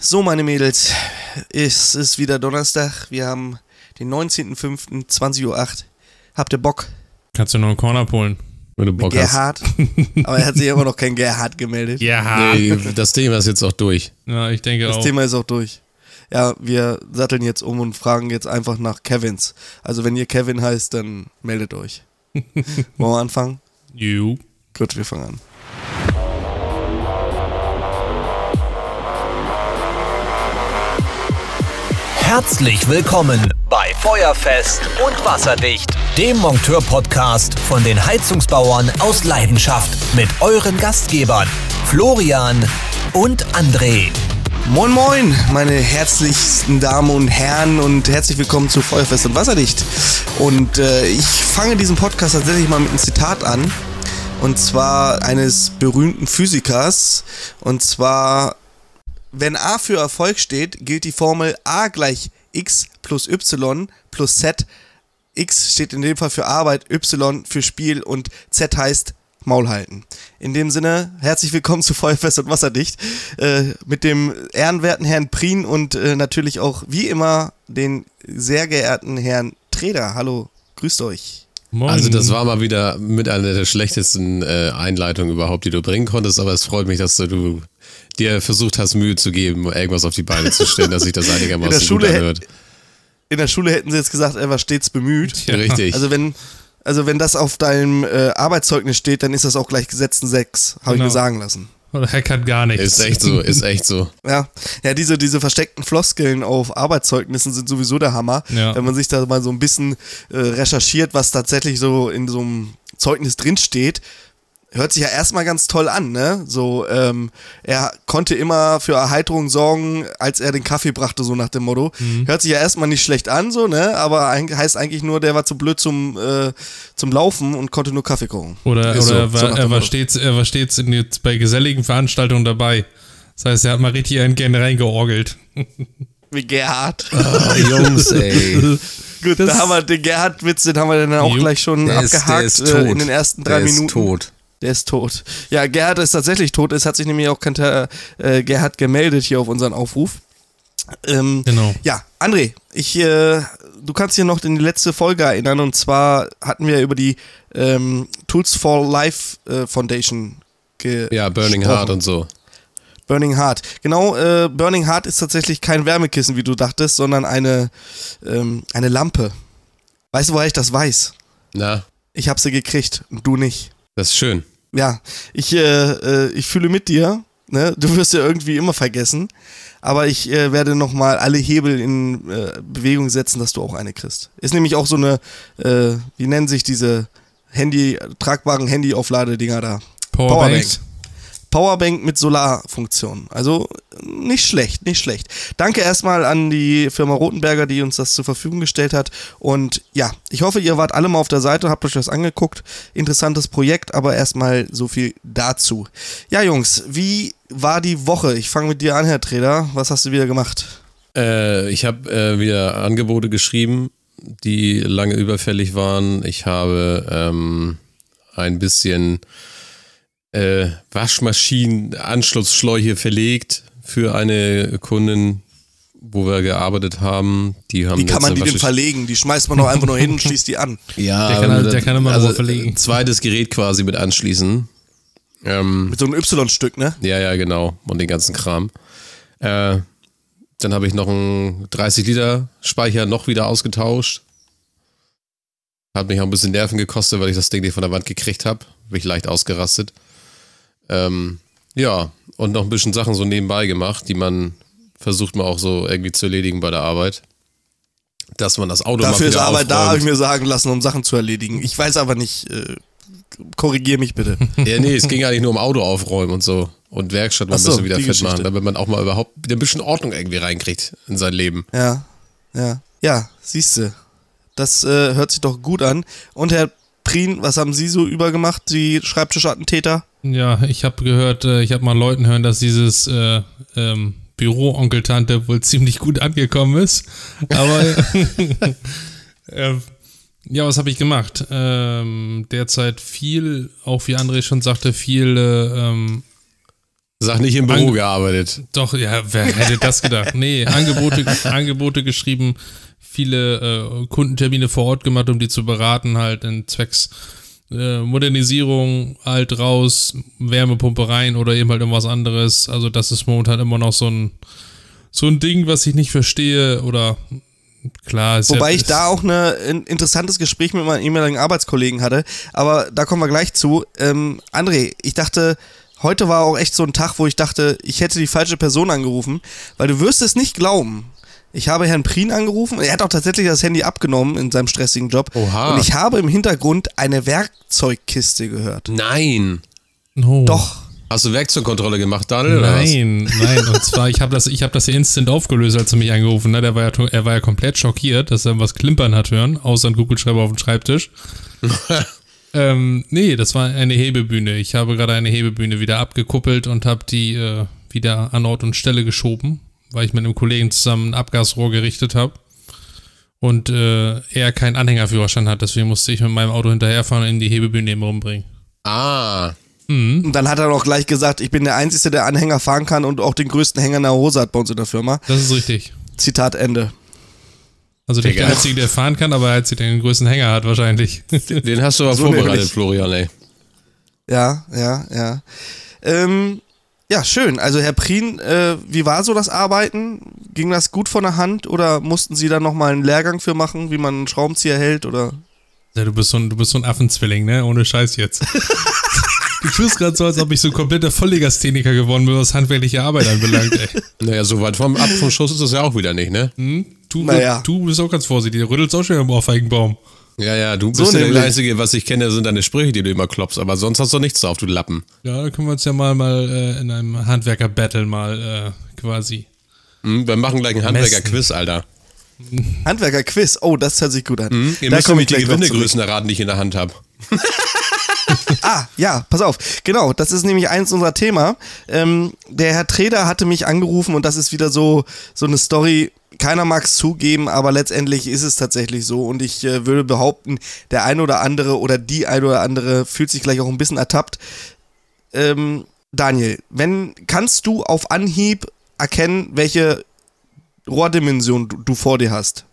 So, meine Mädels, es ist wieder Donnerstag. Wir haben den 19.05.20.08 Uhr. Habt ihr Bock? Kannst du noch einen Corner pullen? Wenn du Bock hast. Gerhard. Aber er hat sich immer noch kein Gerhard gemeldet. Ja. Nee, das Thema ist jetzt auch durch. Ja, ich denke Das auch. Thema ist auch durch. Ja, wir satteln jetzt um und fragen jetzt einfach nach Kevins. Also, wenn ihr Kevin heißt, dann meldet euch. Wollen wir anfangen? You. Gut, wir fangen an. Herzlich willkommen bei Feuerfest und Wasserdicht, dem Monteur-Podcast von den Heizungsbauern aus Leidenschaft mit euren Gastgebern Florian und André. Moin Moin, meine herzlichsten Damen und Herren und herzlich willkommen zu Feuerfest und Wasserdicht. Und äh, ich fange diesen Podcast tatsächlich mal mit einem Zitat an. Und zwar eines berühmten Physikers. Und zwar, wenn A für Erfolg steht, gilt die Formel A gleich x plus y plus z. X steht in dem Fall für Arbeit, Y für Spiel und Z heißt Maul halten. In dem Sinne, herzlich willkommen zu Feuerfest und Wasserdicht äh, mit dem ehrenwerten Herrn Prien und äh, natürlich auch wie immer den sehr geehrten Herrn Treder. Hallo, grüßt euch. Moin. Also das war mal wieder mit einer der schlechtesten äh, Einleitungen überhaupt, die du bringen konntest, aber es freut mich, dass du, du dir versucht hast, Mühe zu geben, irgendwas auf die Beine zu stellen, dass sich das In der einigermaßen Schule gut anhört. In der Schule hätten sie jetzt gesagt, er war stets bemüht. Ja. Richtig. Also wenn, also wenn das auf deinem äh, Arbeitszeugnis steht, dann ist das auch gleich gesetzten 6, habe ich Genau. mir sagen lassen. Oder er kann gar nichts. ist echt so, ist echt so. Ja, ja diese, diese versteckten Floskeln auf Arbeitszeugnissen sind sowieso der Hammer. Ja. Wenn man sich da mal so ein bisschen äh, recherchiert, was tatsächlich so in so einem Zeugnis drinsteht, hört sich ja erstmal ganz toll an, ne? So, ähm, er konnte immer für Erheiterung sorgen, als er den Kaffee brachte, so nach dem Motto. Mhm. Hört sich ja erstmal nicht schlecht an, so, ne? Aber heißt eigentlich nur, der war zu blöd zum, äh, zum Laufen und konnte nur Kaffee kochen. Oder, Ist oder so, er, war, so er, war stets, er war stets in, jetzt bei geselligen Veranstaltungen dabei. Das heißt, er hat mal richtig einen gerne reingeorgelt. Wie Gerhard. Ah, Jungs, ey. Gut, Das- da haben wir den Gerhard-Witz, den haben wir dann auch gleich schon Der ist, abgehakt der ist äh, tot. in den ersten drei der Minuten. Ist tot. Der ist tot. Ja, Gerhard ist tatsächlich tot. Es hat sich nämlich auch kein äh, Gerhard gemeldet hier auf unseren Aufruf. Ähm, Genau. Ja, André, ich, äh, du kannst dich noch in die letzte Folge erinnern und zwar hatten wir über die ähm, Tools for Life äh, Foundation ge Ja, Burning gesprochen. Heart und so. Burning Heart. Genau, äh, Burning Heart ist tatsächlich kein Wärmekissen, wie du dachtest, sondern eine, ähm, eine Lampe. Weißt du, woher ich das weiß? Na, Ich habe sie gekriegt und du nicht. Das ist schön. Ja, ich, äh, äh, ich fühle mit dir. Ne? Du wirst ja irgendwie immer vergessen. Aber ich äh, werde nochmal alle Hebel in äh, Bewegung setzen, dass du auch eine kriegst. Ist nämlich auch so eine, äh, wie nennen sich diese Handy, tragbaren Handy-Aufladedinger da? Powerbank. Powerbank mit Solarfunktion. Also nicht schlecht, nicht schlecht. Danke erstmal an die Firma Rotenberger, die uns das zur Verfügung gestellt hat. Und ja, ich hoffe, ihr wart alle mal auf der Seite, habt euch das angeguckt. Interessantes Projekt, aber erstmal so viel dazu. Ja, Jungs, wie war die Woche? Ich fange mit dir an, Herr Treder. Was hast du wieder gemacht? Äh, ich habe äh, wieder Angebote geschrieben, die lange überfällig waren. Ich habe ähm, ein bisschen äh, Waschmaschinen-Anschlussschläuche verlegt für eine Kundin, wo wir gearbeitet haben. Die haben Wie kann man die denn verlegen? Die schmeißt man doch einfach nur hin und schließt die an. Ja, Der kann aber halt- das- der kann immer also, verlegen. ein Zweites Gerät quasi mit anschließen. Ähm, Mit so einem Y-Stück, ne? ja, ja, genau. Und den ganzen Kram. Äh, dann habe ich noch einen 30 Liter Speicher noch wieder ausgetauscht. Hat mich auch ein bisschen Nerven gekostet, weil ich das Ding nicht von der Wand gekriegt habe. Bin ich leicht ausgerastet. Ähm, ja, und noch ein bisschen Sachen so nebenbei gemacht, die man versucht mal auch so irgendwie zu erledigen bei der Arbeit. Dass man das Auto Dafür ist Arbeit da, aufräumt. habe ich mir sagen lassen, um Sachen zu erledigen. Ich weiß aber nicht, äh, korrigier mich bitte. Ja, nee, es ging eigentlich nur um Auto aufräumen und so. Und Werkstatt mal ein so, bisschen wieder fit machen, Geschichte. damit man auch mal überhaupt wieder ein bisschen Ordnung irgendwie reinkriegt in sein Leben. Ja, ja. Ja, siehste. Das äh, hört sich doch gut an. Und Herr Prien, was haben Sie so übergemacht, die Schreibtischattentäter? Ja, ich habe gehört, äh, ich habe mal Leuten hören, dass dieses äh, ähm, Büro Onkel Tante wohl ziemlich gut angekommen ist. Aber äh, ja, was habe ich gemacht? Ähm, derzeit viel, auch wie André schon sagte, viel äh, ähm, Sag nicht im Büro Ange- gearbeitet. Doch, ja, wer hätte das gedacht? Nee, Angebote, Angebote geschrieben, viele äh, Kundentermine vor Ort gemacht, um die zu beraten, halt in Zwecks äh, Modernisierung, halt raus, Wärmepumpe rein oder eben halt irgendwas anderes. Also das ist momentan immer noch so ein so ein Ding, was ich nicht verstehe oder klar ist Wobei ja, ich da auch eine, ein interessantes Gespräch mit meinem ehemaligen Arbeitskollegen hatte, aber da kommen wir gleich zu. Ähm, André, ich dachte, heute war auch echt so ein Tag, wo ich dachte, ich hätte die falsche Person angerufen, weil du wirst es nicht glauben. Ich habe Herrn Prien angerufen, er hat auch tatsächlich das Handy abgenommen in seinem stressigen Job Oha. und ich habe im Hintergrund eine Werkzeugkiste gehört. Nein. oh. Doch. Hast du Werkzeugkontrolle gemacht, Daniel? oder was? Nein, nein. Und zwar, ich habe das, ich habe das ja instant aufgelöst, als er mich angerufen hat. Er war ja, er war ja komplett schockiert, dass er was klimpern hat hören, außer ein Kugelschreiber auf dem Schreibtisch. ähm, nee, das war eine Hebebühne. Ich habe gerade eine Hebebühne wieder abgekuppelt und habe die äh, wieder an Ort und Stelle geschoben, weil ich mit einem Kollegen zusammen ein Abgasrohr gerichtet habe. Und äh, er keinen Anhängerführerschein hat, deswegen musste ich mit meinem Auto hinterherfahren und in die Hebebühne eben rumbringen. Ah. Und dann hat er auch gleich gesagt, ich bin der Einzige, der Anhänger fahren kann und auch den größten Hänger in der Hose hat bei uns in der Firma. Das ist richtig. Zitat Ende. Also der Einzige, der fahren kann, aber der Einzige, der den größten Hänger hat wahrscheinlich. Den hast du aber So vorbereitet, nämlich. Florian, ey. Ja, ja, ja. Ähm, ja, schön. Also Herr Prien, äh, wie war so das Arbeiten? Ging das gut von der Hand oder mussten Sie da nochmal einen Lehrgang für machen, wie man einen Schraubenzieher hält oder? Ja, du bist so ein, du bist so ein Affenzwilling, ne? Ohne Scheiß jetzt. du tust gerade so, als ob ich so ein kompletter Volllegastheniker geworden bin, was handwerkliche Arbeit anbelangt, ey. Naja, so weit vom ab vom Schuss ist das ja auch wieder nicht, ne? Hm? Du, Naja. du bist auch ganz vorsichtig. Du rüttelst auch schon am Ohrfeigenbaum. Ja, ja, du bist So ja der. Einzige, was ich kenne, sind deine Sprüche, die du immer klopfst, aber sonst hast du nichts drauf, du Lappen. Ja, da können wir uns ja mal, mal äh, in einem Handwerker-Battle mal äh, quasi. Hm, wir machen gleich ein Handwerker-Quiz, Alter. Handwerker-Quiz. Oh, das hört sich gut an. Hm? Ihr Da müsst nämlich ich die. Gewindegrößen erraten, die ich in der Hand habe. Ah, ja, pass auf. Genau, das ist nämlich eins unserer Thema. Ähm, der Herr Treder hatte mich angerufen und das ist wieder so, so eine Story. Keiner mag es zugeben, aber letztendlich ist es tatsächlich so. Und ich äh, würde behaupten, der eine oder andere oder die eine oder andere fühlt sich gleich auch ein bisschen ertappt. Ähm, Daniel, wenn kannst du auf Anhieb erkennen, welche Rohrdimension du, du vor dir hast?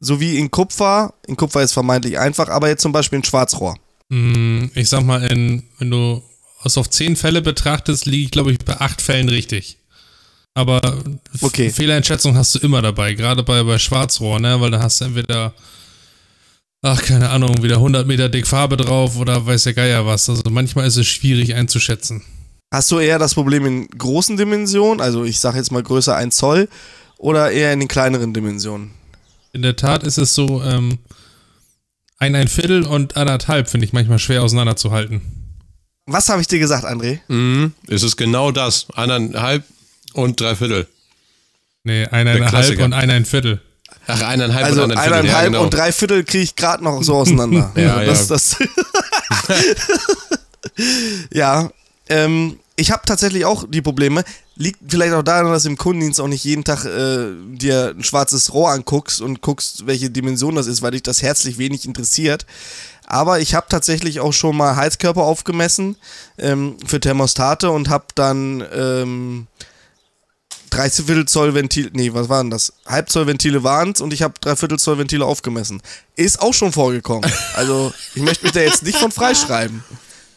So wie in Kupfer. In Kupfer ist vermeintlich einfach, aber jetzt zum Beispiel ein Schwarzrohr. Hm, ich sag mal, in, wenn du es auf zehn Fälle betrachtest, liege ich, glaube ich, bei acht Fällen richtig. Aber Okay. Fehleinschätzung hast du immer dabei, gerade bei, bei Schwarzrohr, ne? Weil da hast du entweder, ach, keine Ahnung, wieder 100 Meter dick Farbe drauf oder weiß der Geier was. Also manchmal ist es schwierig einzuschätzen. Hast du eher das Problem in großen Dimensionen, also ich sage jetzt mal größer 1 Zoll, oder eher in den kleineren Dimensionen? In der Tat ist es so, ähm, ein, ein Viertel und anderthalb finde ich manchmal schwer auseinanderzuhalten. Was habe ich dir gesagt, André? Mhm. Es ist genau das. Eineinhalb und drei Viertel. Nee, eineinhalb und ein, ein Viertel. Ach, eineinhalb Also und ein Viertel. eineinhalb ja, genau. und drei Viertel kriege ich gerade noch so auseinander. Ja, das, ja. Das, ja, ähm, ich habe tatsächlich auch die Probleme. Liegt vielleicht auch daran, dass du im Kundendienst auch nicht jeden Tag äh, dir ein schwarzes Rohr anguckst und guckst, welche Dimension das ist, weil dich das herzlich wenig interessiert. Aber ich habe tatsächlich auch schon mal Heizkörper aufgemessen ähm, für Thermostate und habe dann ähm, 30 Zoll Ventil, nee, was waren das? Halbzoll Ventile waren es und ich habe Dreiviertel Zoll Ventile aufgemessen. Ist auch schon vorgekommen. Also ich möchte mich da jetzt nicht von freischreiben.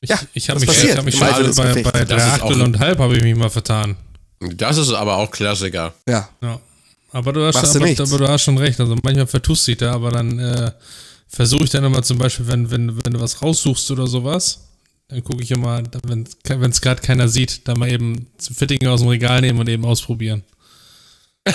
Ich, Ja, ich habe mich, passiert ich hab mich schon des bei, bei drei Achtel und halb habe ich mich mal vertan. Das ist aber auch Klassiker. Ja. Ja. Aber du hast, schon, du aber, aber du hast schon recht. Also manchmal vertust du dich da, aber dann äh, versuche ich dann immer zum Beispiel, wenn, wenn, wenn du was raussuchst oder sowas, dann gucke ich immer, wenn es gerade keiner sieht, dann mal eben zum Fitting aus dem Regal nehmen und eben ausprobieren.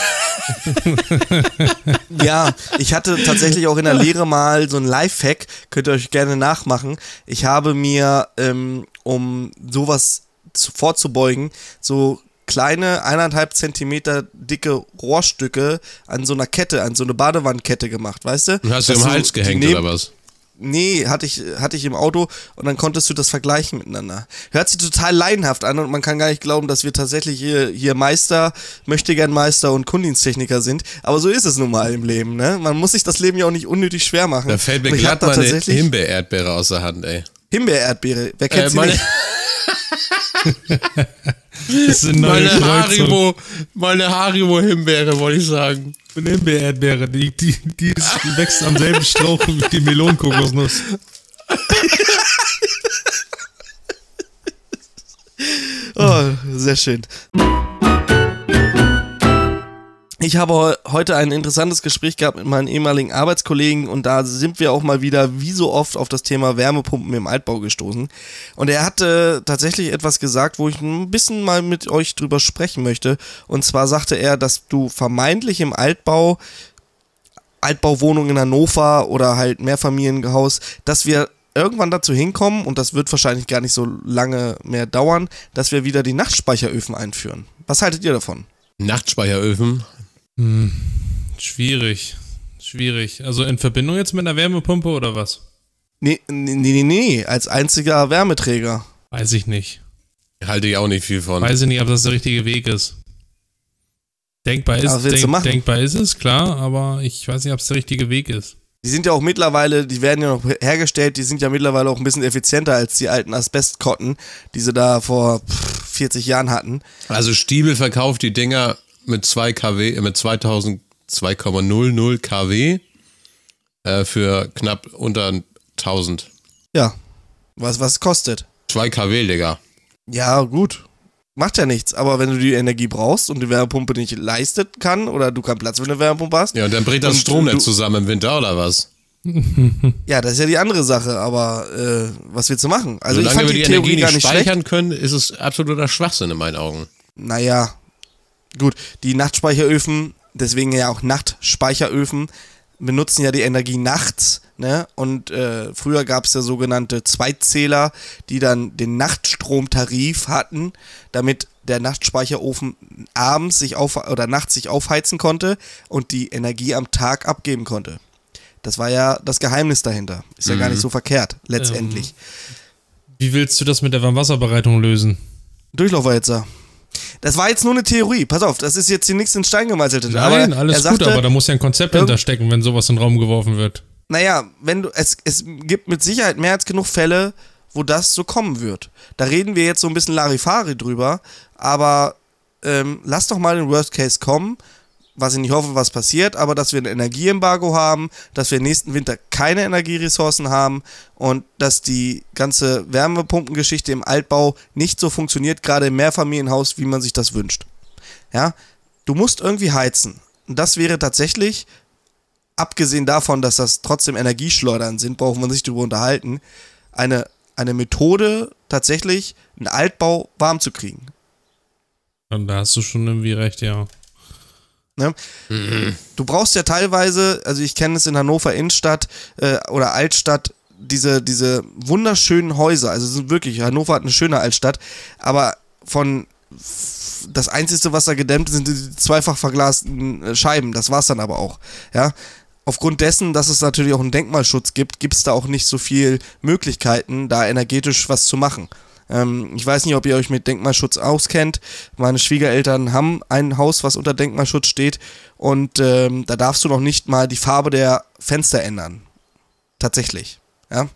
Ja, ich hatte tatsächlich auch in der Lehre mal so ein Lifehack, könnt ihr euch gerne nachmachen. Ich habe mir, ähm, um sowas zu, vorzubeugen, so kleine eineinhalb Zentimeter dicke Rohrstücke an so einer Kette, an so eine Badewandkette gemacht, weißt du? Und hast du im Hals gehängt oder was? Nee, hatte ich, hatte ich im Auto und dann konntest du das vergleichen miteinander. Hört sich total laienhaft an und man kann gar nicht glauben, dass wir tatsächlich hier, hier Meister, Möchtegern Meister und Kundendiensttechniker sind. Aber so ist es nun mal im Leben, ne? Man muss sich das Leben ja auch nicht unnötig schwer machen. Da fällt mir glatt tatsächlich Himbeer-Erdbeere aus der Hand, ey. Himbeer-Erdbeere. Wer kennt Äh, sie nicht? Das ist eine neue Meine. Haribo, meine Haribo-Himbeere, wollte ich sagen. Eine Himbeer-Erdbeere, die, die, die, ist, die wächst am selben Strauch wie die Melonenkokosnuss. Oh, sehr schön. Ich habe heu- heute ein interessantes Gespräch gehabt mit meinen ehemaligen Arbeitskollegen und da sind wir auch mal wieder wie so oft auf das Thema Wärmepumpen im Altbau gestoßen. Und er hatte tatsächlich etwas gesagt, wo ich ein bisschen mal mit euch drüber sprechen möchte. Und zwar sagte er, dass du vermeintlich im Altbau Altbauwohnung in Hannover oder halt Mehrfamilienhaus, dass wir irgendwann dazu hinkommen, und das wird wahrscheinlich gar nicht so lange mehr dauern, dass wir wieder die Nachtspeicheröfen einführen. Was haltet ihr davon? Nachtspeicheröfen. Schwierig. Schwierig. Also in Verbindung jetzt mit einer Wärmepumpe oder was? Nee, nee, nee, nee, als einziger Wärmeträger. Weiß ich nicht. Halte ich auch nicht viel von. Weiß ich nicht, ob das der richtige Weg ist. Denkbar ist, du denk, denkbar ist es, klar, aber ich weiß nicht, ob es der richtige Weg ist. Die sind ja auch mittlerweile, die werden ja noch hergestellt, die sind ja mittlerweile auch ein bisschen effizienter als die alten Asbestkotten, die sie da vor pff, 40 Jahren hatten. Also Stiebel verkauft die Dinger mit 2 kW, äh, mit 2000, 2,00 kW äh, für knapp unter 1000. Ja, was, was kostet. 2 kW, Digga. Ja, gut. Macht ja nichts, aber wenn du die Energie brauchst und die Wärmepumpe nicht leistet kann oder du keinen Platz für eine Wärmepumpe hast, Ja, und dann bricht das Stromnetz zusammen im Winter oder was? ja, das ist ja die andere Sache, aber äh, was willst du machen? Also ich Solange fand wir die, die Theorie Energie gar nicht nicht schlecht. speichern können, ist es absoluter Schwachsinn in meinen Augen. Naja, gut, die Nachtspeicheröfen, deswegen ja auch Nachtspeicheröfen, benutzen ja die Energie nachts, ne? Und äh, früher gab es ja sogenannte Zweitzähler, die dann den Nachtstromtarif hatten, damit der Nachtspeicherofen abends sich auf oder nachts sich aufheizen konnte und die Energie am Tag abgeben konnte. Das war ja das Geheimnis dahinter. Ist ja gar nicht so verkehrt, letztendlich. Wie willst du das mit der Warmwasserbereitung lösen? Durchlaufwalzer. Das war jetzt nur eine Theorie. Pass auf, das ist jetzt hier nichts in Stein gemeißelt. Nein, aber alles sagte, gut, aber da muss ja ein Konzept Irgend- hinterstecken, wenn sowas in den Raum geworfen wird. Naja, wenn du, es, es gibt mit Sicherheit mehr als genug Fälle, wo das so kommen wird. Da reden wir jetzt so ein bisschen Larifari drüber, aber ähm, lass doch mal den Worst Case kommen, was ich nicht hoffe, was passiert, aber dass wir ein Energieembargo haben, dass wir nächsten Winter keine Energieressourcen haben und dass die ganze Wärmepumpengeschichte im Altbau nicht so funktioniert, gerade im Mehrfamilienhaus, wie man sich das wünscht. Ja, du musst irgendwie heizen. Und das wäre tatsächlich abgesehen davon, dass das trotzdem Energieschleudern sind, brauchen wir uns nicht darüber unterhalten, eine, eine Methode, tatsächlich einen Altbau warm zu kriegen. Und da hast du schon irgendwie recht, ja. Ne? Du brauchst ja teilweise, also ich kenne es in Hannover Innenstadt äh, oder Altstadt, diese, diese wunderschönen Häuser. Also es sind wirklich, Hannover hat eine schöne Altstadt, aber von das Einzige, was da gedämmt ist, sind die zweifach verglasten äh, Scheiben. Das war's dann aber auch. Ja. Aufgrund dessen, dass es natürlich auch einen Denkmalschutz gibt, gibt es da auch nicht so viel Möglichkeiten, da energetisch was zu machen. Ähm, ich weiß nicht, ob ihr euch mit Denkmalschutz auskennt. Meine Schwiegereltern haben ein Haus, was unter Denkmalschutz steht und ähm, da darfst du noch nicht mal die Farbe der Fenster ändern. Tatsächlich. Ja.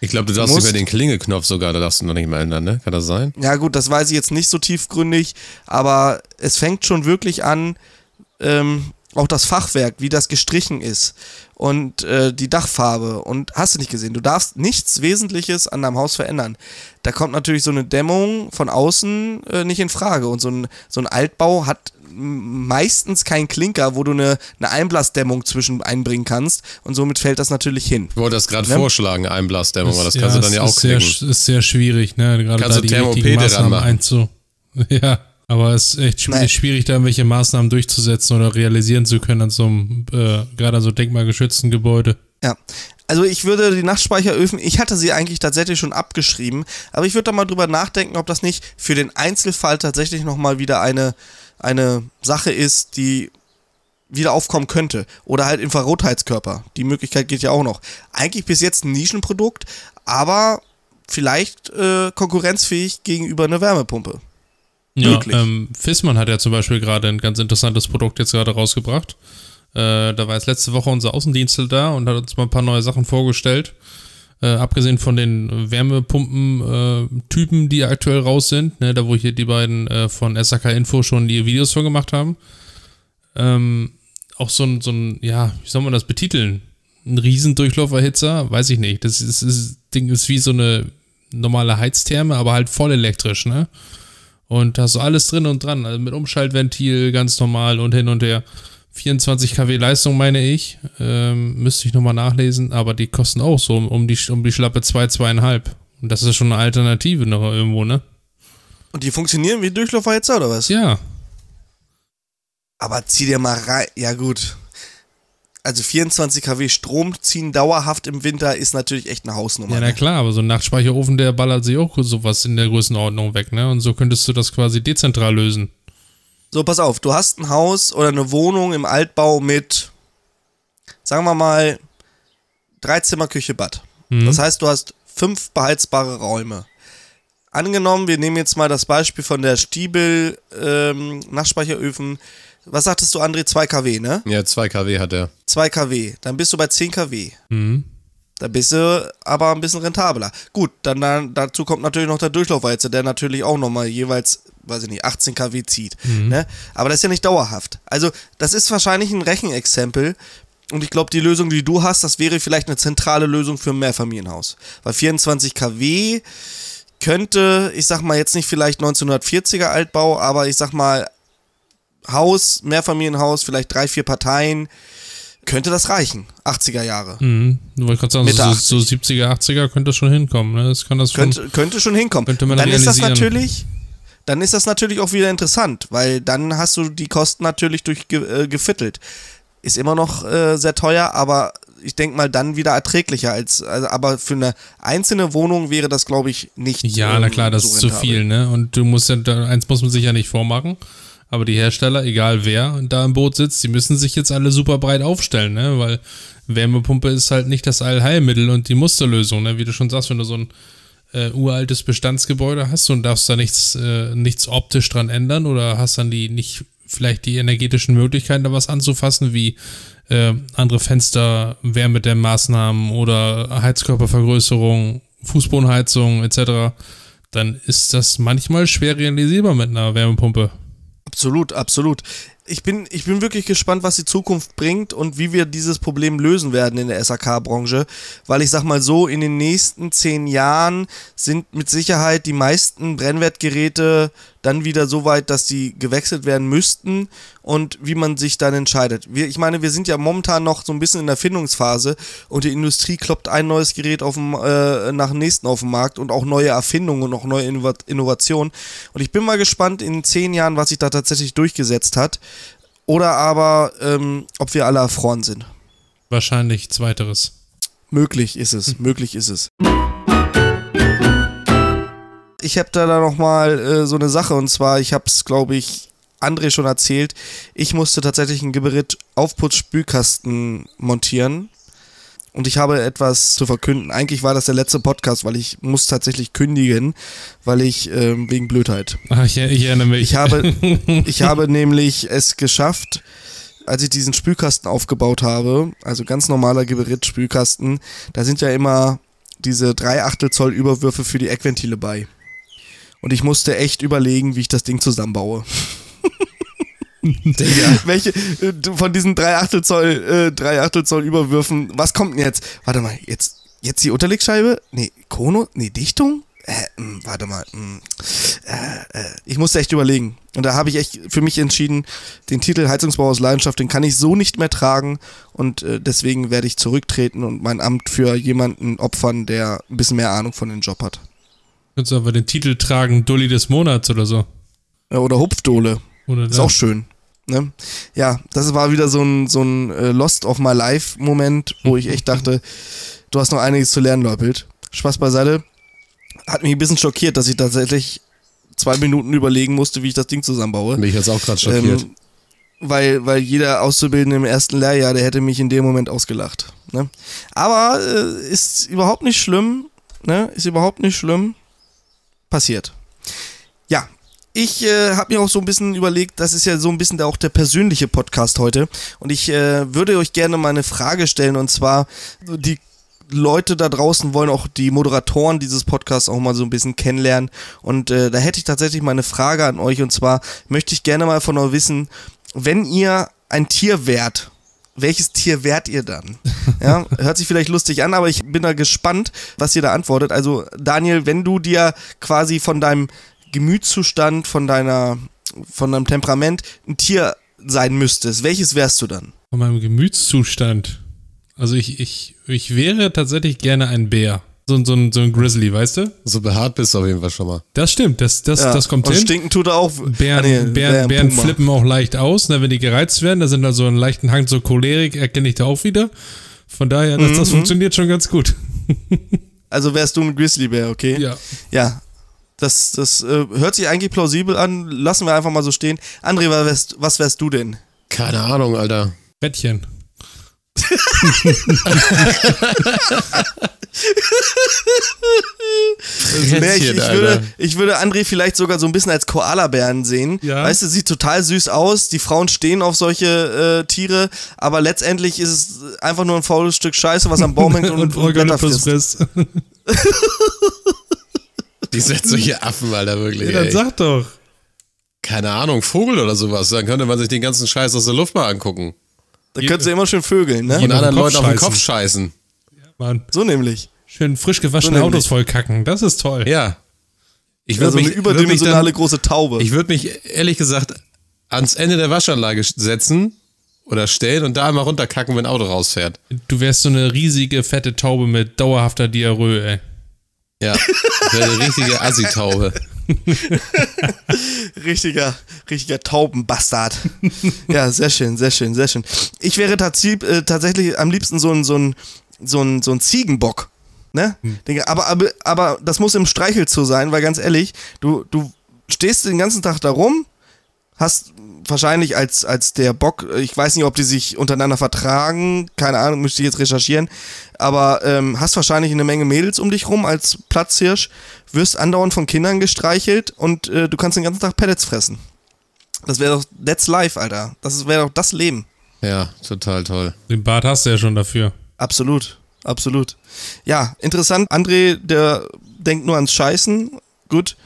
Ich glaube, du darfst musst- über den Klingelknopf sogar, da darfst du noch nicht mehr ändern, ne? Kann das sein? Ja, gut, das weiß ich jetzt nicht so tiefgründig, aber es fängt schon wirklich an, ähm, auch das Fachwerk, wie das gestrichen ist und äh, die Dachfarbe und hast du nicht gesehen, du darfst nichts Wesentliches an deinem Haus verändern. Da kommt natürlich so eine Dämmung von außen äh, nicht in Frage und so ein, so ein Altbau hat meistens keinen Klinker, wo du eine, eine Einblasdämmung zwischen einbringen kannst und somit fällt das natürlich hin. Ich wollte das gerade Ne? vorschlagen, Einblasdämmung, aber das kannst du dann ja auch sehr, kriegen. ist sehr schwierig, ne? Gerade Kannst da du die richtigen Thermopede Maßnahmen ranmachen. einzu. Ja, aber es ist echt schwierig, Nein. schwierig, da irgendwelche Maßnahmen durchzusetzen oder realisieren zu können an so einem, äh, gerade an so denkmalgeschützten Gebäude. Ja. Also ich würde die Nachtspeicheröfen, ich hatte sie eigentlich tatsächlich schon abgeschrieben, aber ich würde da mal drüber nachdenken, ob das nicht für den Einzelfall tatsächlich nochmal wieder eine, eine Sache ist, die wieder aufkommen könnte. Oder halt Infrarotheizkörper. Die Möglichkeit geht ja auch noch. Eigentlich bis jetzt ein Nischenprodukt, aber vielleicht äh, konkurrenzfähig gegenüber einer Wärmepumpe. Ja, Möglich. ähm, Fissmann hat ja zum Beispiel gerade ein ganz interessantes Produkt jetzt gerade rausgebracht. Äh, da war jetzt letzte Woche unser Außendienstler da und hat uns mal ein paar neue Sachen vorgestellt. Äh, abgesehen von den Wärmepumpen-Typen, äh, die aktuell raus sind, ne, da wo hier die beiden äh, von SAK Info schon die Videos von gemacht haben. Ähm, auch so ein, so ein, ja, wie soll man das betiteln? Ein Riesendurchlauferhitzer? Weiß ich nicht. Das, ist, das Ding ist wie so eine normale Heiztherme, aber halt voll elektrisch, ne? Und hast so alles drin und dran, also mit Umschaltventil ganz normal und hin und her. 24 kW Leistung, meine ich. Ähm, müsste ich nochmal nachlesen, aber die kosten auch so um die, um die schlappe 2, 2,5. Und das ist schon eine Alternative noch irgendwo, ne? Und die funktionieren wie Durchlauferhitzer oder was? Ja. Aber zieh dir mal rein. Ja, gut. Also 24 kW Strom ziehen dauerhaft im Winter ist natürlich echt eine Hausnummer. Ja, na ne? klar, aber so ein Nachtspeicherofen, der ballert sich auch sowas in der Größenordnung weg, ne? Und so könntest du das quasi dezentral lösen. So, pass auf, du hast ein Haus oder eine Wohnung im Altbau mit, sagen wir mal, drei Zimmer, Küche, Bad. Mhm. Das heißt, du hast fünf beheizbare Räume. Angenommen, wir nehmen jetzt mal das Beispiel von der Stiebel ähm, Nachtspeicheröfen. Was sagtest du, André? 2 kW, ne? Ja, 2 kW hat er. 2 kW. Dann bist du bei 10 kW. Mhm. Da bist du aber ein bisschen rentabler. Gut, dann, dann dazu kommt natürlich noch der Durchlaufweizer, der natürlich auch nochmal jeweils, weiß ich nicht, 18 kW zieht. Ne? Aber das ist ja nicht dauerhaft. Also, das ist wahrscheinlich ein Rechenexempel. Und ich glaube, die Lösung, die du hast, das wäre vielleicht eine zentrale Lösung für ein Mehrfamilienhaus. Weil 24 kW könnte, ich sag mal jetzt nicht vielleicht 1940er Altbau, aber ich sag mal Haus, Mehrfamilienhaus, vielleicht drei, vier Parteien, könnte das reichen. 80er Jahre. Mhm. Du wolltest gerade sagen, Mitte so, so 70er, 80er könnte das schon hinkommen, ne? Das kann das schon. Könnte, könnte schon hinkommen. Könnte man dann ist das natürlich, dann ist das natürlich auch wieder interessant, weil dann hast du die Kosten natürlich durch ge- äh, gefittelt. Ist immer noch äh, sehr teuer, aber ich denke mal dann wieder erträglicher als, also, aber für eine einzelne Wohnung wäre das glaube ich nicht. Ja, na ähm, klar, das so ist zu viel, ne? Und du musst ja, eins muss man sich ja nicht vormachen. Aber die Hersteller, egal wer da im Boot sitzt, die müssen sich jetzt alle super breit aufstellen, ne? Weil Wärmepumpe ist halt nicht das Allheilmittel und die Musterlösung, ne? Wie du schon sagst, wenn du so ein äh, uraltes Bestandsgebäude hast und darfst da nichts, äh, nichts optisch dran ändern oder hast dann die nicht vielleicht die energetischen Möglichkeiten, da was anzufassen, wie äh, andere Fenster, Wärmedämmmaßnahmen oder Heizkörpervergrößerung, Fußbodenheizung etc., dann ist das manchmal schwer realisierbar mit einer Wärmepumpe. Absolut, absolut. Ich bin, ich bin wirklich gespannt, was die Zukunft bringt und wie wir dieses Problem lösen werden in der SAK-Branche, weil ich sag mal so, in den nächsten zehn Jahren sind mit Sicherheit die meisten Brennwertgeräte dann wieder so weit, dass die gewechselt werden müssten und wie man sich dann entscheidet. Wir, ich meine, wir sind ja momentan noch so ein bisschen in der Findungsphase und die Industrie kloppt ein neues Gerät auf dem, äh, nach dem nächsten auf dem Markt und auch neue Erfindungen und auch neue Innova Innovationen. Und ich bin mal gespannt in zehn Jahren, was sich da tatsächlich durchgesetzt hat. Oder aber, ähm, ob wir alle erfroren sind. Wahrscheinlich zweiteres. Möglich ist es, möglich ist es. Ich habe da, da nochmal äh, so eine Sache und zwar, ich habe es, glaube ich, André schon erzählt. Ich musste tatsächlich einen Geberit-Aufputz-Spülkasten montieren und ich habe etwas zu verkünden. Eigentlich war das der letzte Podcast, weil ich muss tatsächlich kündigen, weil ich ähm, wegen Blödheit. Ach, ich, ich erinnere mich. Ich habe, ich habe nämlich es geschafft, als ich diesen Spülkasten aufgebaut habe, also ganz normaler Geberit-Spülkasten, da sind ja immer diese 3 Achtel Zoll Überwürfe für die Eckventile bei. Und ich musste echt überlegen, wie ich das Ding zusammenbaue. Welche äh, von diesen 3 Achtel Zoll, äh, 3 Achtel Zoll Überwürfen, was kommt denn jetzt? Warte mal, jetzt, jetzt die Unterlegscheibe? Nee, Kono? Nee, Dichtung? Äh, mh, warte mal. Mh, äh, äh, ich musste echt überlegen. Und da habe ich echt für mich entschieden, den Titel Heizungsbau aus Leidenschaft, den kann ich so nicht mehr tragen. Und äh, deswegen werde ich zurücktreten und mein Amt für jemanden opfern, der ein bisschen mehr Ahnung von dem Job hat. Könntest du aber den Titel tragen, Dulli des Monats oder so. Äh, Oder Hupfdohle. Oder Ist auch schön. Ne? Ja, das war wieder so ein, so ein äh, Lost of My Life-Moment, wo ich echt dachte, du hast noch einiges zu lernen, Leupelt. Spaß beiseite. Hat mich ein bisschen schockiert, dass ich tatsächlich zwei Minuten überlegen musste, wie ich das Ding zusammenbaue. Bin ich jetzt auch gerade schockiert. Ähm, weil, weil jeder Auszubildende im ersten Lehrjahr, der hätte mich in dem Moment ausgelacht. Ne? Aber äh, ist überhaupt nicht schlimm. Ne? Ist überhaupt nicht schlimm. Passiert. Ja, ich äh, habe mir auch so ein bisschen überlegt, das ist ja so ein bisschen auch der persönliche Podcast heute. Und ich äh, würde euch gerne mal eine Frage stellen. Und zwar die Leute da draußen wollen auch die Moderatoren dieses Podcasts auch mal so ein bisschen kennenlernen. Und äh, da hätte ich tatsächlich mal eine Frage an euch. Und zwar möchte ich gerne mal von euch wissen, wenn ihr ein Tier wärt, welches Tier wärt ihr dann? Ja, hört sich vielleicht lustig an, aber ich bin da gespannt, was ihr da antwortet. Also, Daniel, wenn du dir quasi von deinem Gemütszustand, von deiner, von deinem Temperament ein Tier sein müsstest, welches wärst du dann? Von meinem Gemütszustand. Also ich, ich, ich wäre tatsächlich gerne ein Bär. So, ein- so, ein, so ein Grizzly, weißt du? So behaart bist du auf jeden Fall schon mal. Das stimmt, das, das, Ja, das kommt und hin. stinken tut er auch. Bären, Ah, nee, Bären, Bär, Bären flippen auch leicht aus, ne, wenn die gereizt werden. Da sind also einen leichten Hang zur Cholerik, erkenne ich da auch wieder. Von daher, das, Mhm. das funktioniert schon ganz gut. Also wärst du ein Grizzlybär, okay? Ja. Ja. Das, das äh, hört sich eigentlich plausibel an. Lassen wir einfach mal so stehen. André, was wärst, was wärst du denn? Keine Ahnung, Alter. Bettchen. Ich, ich, würde, ich würde André vielleicht sogar so ein bisschen als Koalabären sehen. Ja. Weißt du, sieht total süß aus. Die Frauen stehen auf solche äh, Tiere, aber letztendlich ist es einfach nur ein faules Stück Scheiße, was am Baum hängt und, und und, Blätter frisst. Die sind solche Affen, Alter, wirklich. Ja, dann ey. sag doch. Keine Ahnung, Vogel oder sowas. Dann könnte man sich den ganzen Scheiß aus der Luft mal angucken. Da könntest du immer schön vögeln, ne? Und anderen Leuten auf den. Kopf scheißen. Mann. So nämlich. Schön frisch gewaschene So. Autos voll kacken. Das ist toll. Ja. Ich würde so eine mich, würd mich, überdimensionale dann, große Taube. ich würd mich ehrlich gesagt ans Ende der Waschanlage setzen oder stellen und da einmal runterkacken, wenn ein Auto rausfährt. Du wärst so eine riesige, fette Taube mit dauerhafter Diarrhoe, ey. Ja. Eine richtige Assi-Taube. Richtiger, richtiger Taubenbastard. ja, sehr schön, sehr schön, sehr schön. Ich wäre äh, tatsächlich am liebsten so ein, so ein, so ein, so ein Ziegenbock. Ne? Denke, Aber, aber, aber das muss im Streichelzoo sein, weil ganz ehrlich, du, du stehst den ganzen Tag da rum, hast wahrscheinlich als, als der Bock, ich weiß nicht, ob die sich untereinander vertragen, keine Ahnung, müsste ich jetzt recherchieren, aber ähm, hast wahrscheinlich eine Menge Mädels um dich rum als Platzhirsch, wirst andauernd von Kindern gestreichelt und äh, du kannst den ganzen Tag Pellets fressen. Das wäre doch, that's life, Alter. Das wäre doch das Leben. Ja, total toll. Den Bart hast du ja schon dafür. Absolut, absolut. Ja, interessant. André, der denkt nur ans Scheißen. Gut.